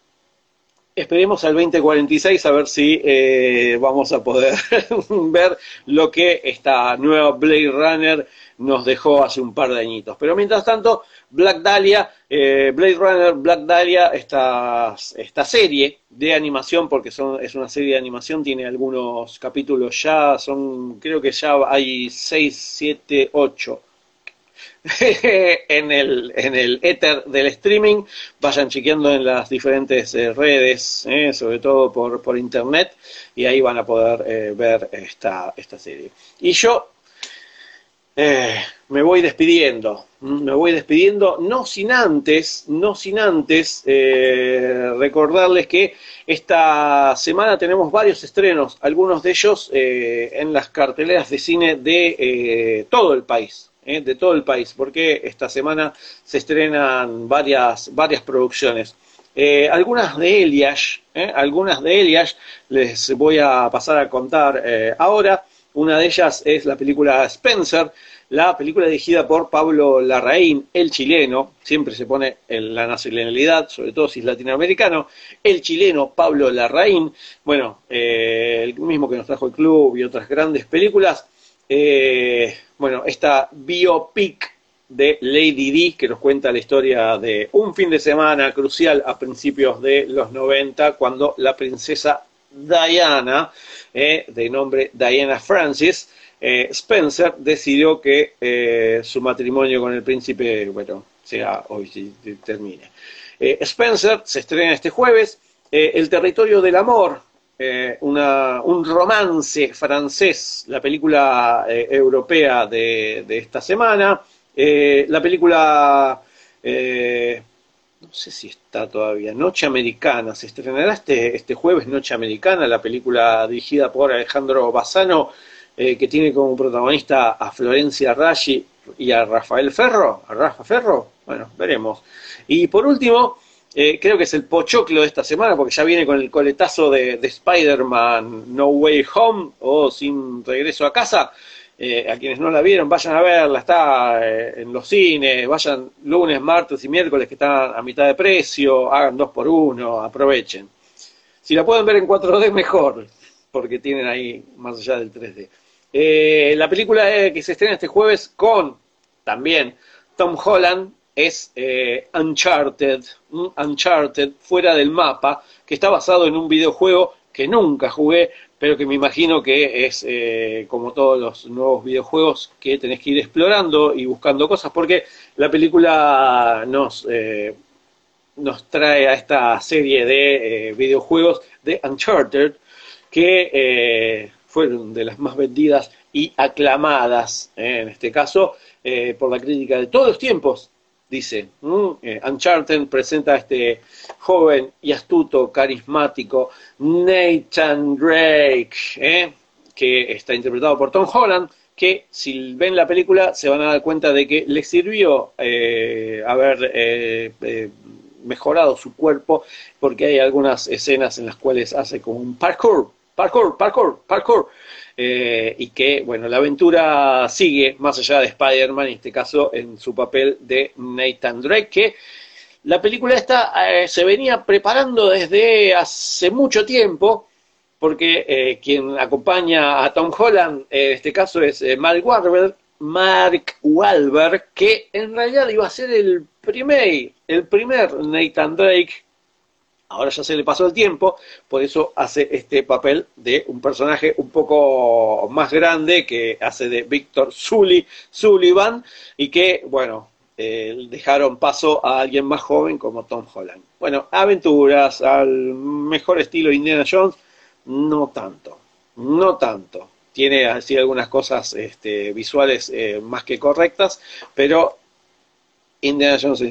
Esperemos al 2046 a ver si eh, vamos a poder <laughs> ver lo que esta nueva Blade Runner nos dejó hace un par de añitos. Pero mientras tanto, Black Dahlia, eh, Blade Runner, Black Dahlia, esta, esta serie de animación, porque son, es una serie de animación, tiene algunos capítulos ya, son, creo que ya hay 6, 7, 8 <laughs> en el, en el éter del streaming, vayan chequeando en las diferentes eh, redes, eh, sobre todo por, por internet, y ahí van a poder eh, ver esta, esta serie. Y yo eh, me voy despidiendo, me voy despidiendo, no sin antes, no sin antes recordarles que esta semana tenemos varios estrenos, algunos de ellos en las carteleras de cine de todo el país, eh, de todo el país, porque esta semana se estrenan varias, varias producciones. Eh, algunas de ellas, eh, algunas de ellas les voy a pasar a contar eh, ahora. Una de ellas es la película Spencer, la película dirigida por Pablo Larraín, el chileno, siempre se pone en la nacionalidad, sobre todo si es latinoamericano, el chileno Pablo Larraín, bueno, el mismo que nos trajo el club y otras grandes películas. Bueno, esta biopic de Lady Di, que nos cuenta la historia de un fin de semana crucial a principios de los 90, cuando la princesa Diana, eh, de nombre Diana Francis, eh, Spencer decidió que eh, su matrimonio con el príncipe, bueno, sea hoy termine. Spencer se estrena este jueves. el territorio del amor, una, un romance francés, la película europea de, de, esta semana. la película no sé si está todavía, Noche Americana, se estrenará este, este jueves Noche Americana, la película dirigida por Alejandro Bassano, eh, que tiene como protagonista a Florencia Raggi y a Rafael Ferro, a Rafa Ferro, bueno, veremos. Y por último, eh, creo que es el pochoclo de esta semana, porque ya viene con el coletazo de, Spider-Man No Way Home o Sin Regreso a Casa. Eh, a quienes no la vieron, vayan a verla, está eh, en los cines, vayan lunes, martes y miércoles que están a mitad de precio, hagan dos por uno, aprovechen. Si la pueden ver en 4D, mejor, porque tienen ahí más allá del 3D. la película que se estrena este jueves con también Tom Holland, es eh, Uncharted, Uncharted, fuera del mapa, que está basado en un videojuego que nunca jugué, pero que me imagino que es eh, como todos los nuevos videojuegos que tenés que ir explorando y buscando cosas, porque la película nos, eh, nos trae a esta serie de videojuegos de Uncharted, que fueron de las más vendidas y aclamadas, en este caso, por la crítica de todos los tiempos, dice, eh, Uncharted presenta a este joven y astuto, carismático Nathan Drake, ¿eh? que está interpretado por Tom Holland, que si ven la película se van a dar cuenta de que le sirvió eh, haber mejorado su cuerpo, porque hay algunas escenas en las cuales hace como un parkour, parkour, parkour, parkour. Eh, y que, bueno, la aventura sigue más allá de Spider-Man, en este caso en su papel de Nathan Drake, que la película esta eh, se venía preparando desde hace mucho tiempo, porque eh, quien acompaña a Tom Holland en este caso es Mark Wahlberg, Mark Wahlberg, que en realidad iba a ser el primer, el primer Nathan Drake ahora ya se le pasó el tiempo, por eso hace este papel de un personaje un poco más grande que hace de Víctor Sullivan y que, bueno, eh, dejaron paso a alguien más joven como Tom Holland. Bueno, aventuras al mejor estilo Indiana Jones, no tanto, no tanto. Tiene así algunas cosas este, visuales eh, más que correctas, pero Indiana Jones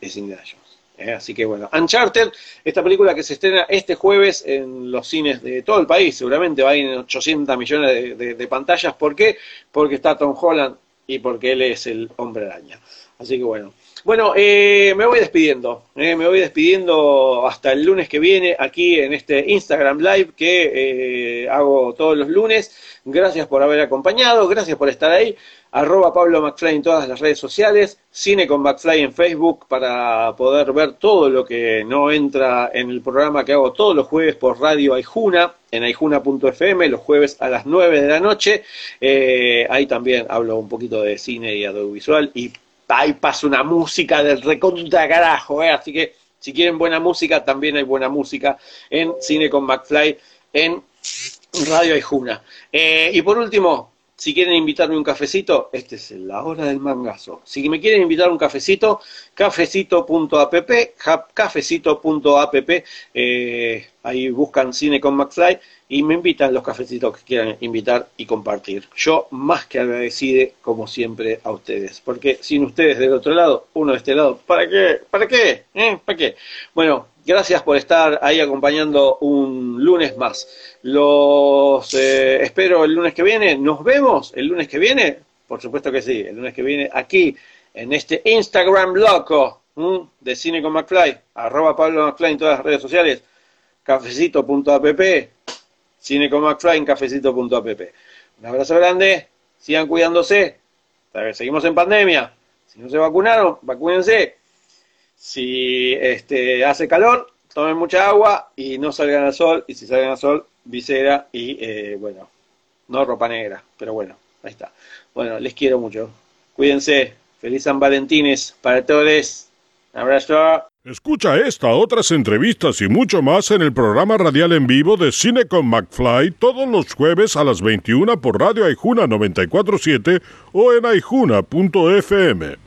es Indiana Jones. ¿Eh? así que bueno, Uncharted, esta película que se estrena este jueves en los cines de todo el país, seguramente va a ir en 800 millones de, pantallas. ¿Por qué? Porque está Tom Holland y porque él es el hombre araña. Así que bueno. Bueno, eh, me voy despidiendo, eh, me voy despidiendo hasta el lunes que viene aquí en este Instagram Live que hago todos los lunes. Gracias por haber acompañado, gracias por estar ahí arroba Pablo McFly en todas las redes sociales, Cine con McFly en Facebook para poder ver todo lo que no entra en el programa que hago todos los jueves por Radio Aijuna, en aijuna.fm, los jueves a las 9 de la noche. Eh, ahí también hablo un poquito de cine y audiovisual y ahí pasa una música del recontra carajo, eh, así que si quieren buena música, también hay buena música en Cine con McFly en Radio Aijuna. Eh, y por último, si quieren invitarme un cafecito, esta es la hora del mangazo. Si me quieren invitar un cafecito, cafecito.app, cafecito.app, eh, ahí buscan Cine con McFly y me invitan los cafecitos que quieran invitar y compartir. Yo más que agradecido, como siempre, a ustedes. Porque sin ustedes del otro lado, uno de este lado, ¿para qué? ¿Para qué? ¿Eh? ¿Para qué? Bueno, gracias por estar ahí acompañando un lunes más. Los eh, espero el lunes que viene. ¿Nos vemos el lunes que viene? Por supuesto que sí, el lunes que viene aquí en este Instagram loco de Cine con McFly, arroba Pablo McFly en todas las redes sociales, cafecito.app Cine con McFly en cafecito.app. Un abrazo grande, sigan cuidándose, seguimos en pandemia. Si no se vacunaron, vacúnense. Si este, hace calor, tomen mucha agua y no salgan al sol. Y si salgan al sol, visera y, eh, bueno, no ropa negra. Pero bueno, ahí está. Bueno, les quiero mucho. Cuídense. Feliz San Valentines para todos. Un abrazo. Escucha esta, otras entrevistas y mucho más en el programa radial en vivo de Cine con McFly todos los jueves a las 21 por Radio Aijuna 947 o en aijuna.fm.